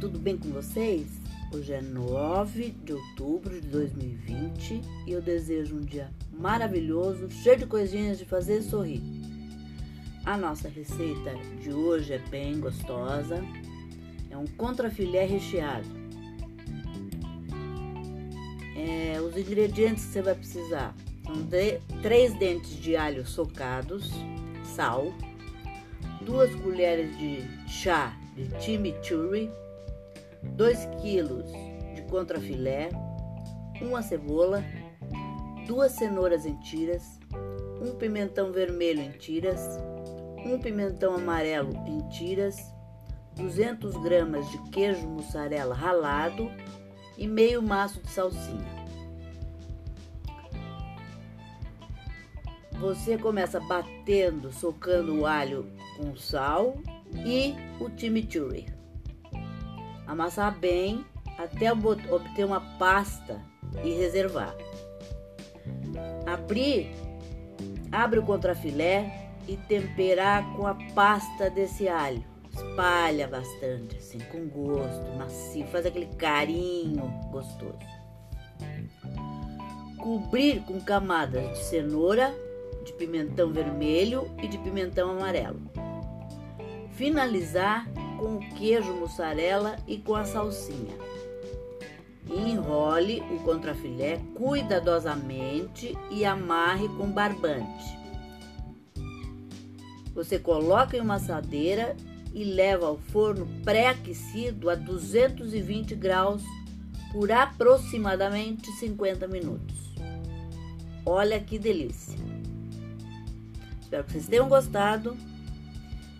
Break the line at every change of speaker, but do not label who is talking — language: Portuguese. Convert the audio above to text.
tudo bem com vocês? Hoje é 9 de outubro de 2020 e eu desejo um dia maravilhoso, cheio de coisinhas de fazer sorrir. A nossa receita de hoje é bem gostosa, é um contrafilé recheado. É, os ingredientes que você vai precisar são de, três dentes de alho socados, sal, duas colheres de chá de chimichurri, 2 kg de contrafilé, uma cebola, duas cenouras em tiras, um pimentão vermelho em tiras, um pimentão amarelo em tiras, 200 gramas de queijo mussarela ralado e meio maço de salsinha. Você começa batendo, socando o alho com sal e o chimichurri. Amassar bem até obter uma pasta e reservar. Abrir, abre o contrafilé e temperar com a pasta desse alho. Espalha bastante, assim, com gosto, macio, faz aquele carinho gostoso. Cobrir com camadas de cenoura, de pimentão vermelho e de pimentão amarelo finalizar com o queijo mussarela e com a salsinha. Enrole o contrafilé cuidadosamente e amarre com barbante. Você coloca em uma assadeira e leva ao forno pré-aquecido a 220 graus por aproximadamente 50 minutos. Olha que delícia! Espero que vocês tenham gostado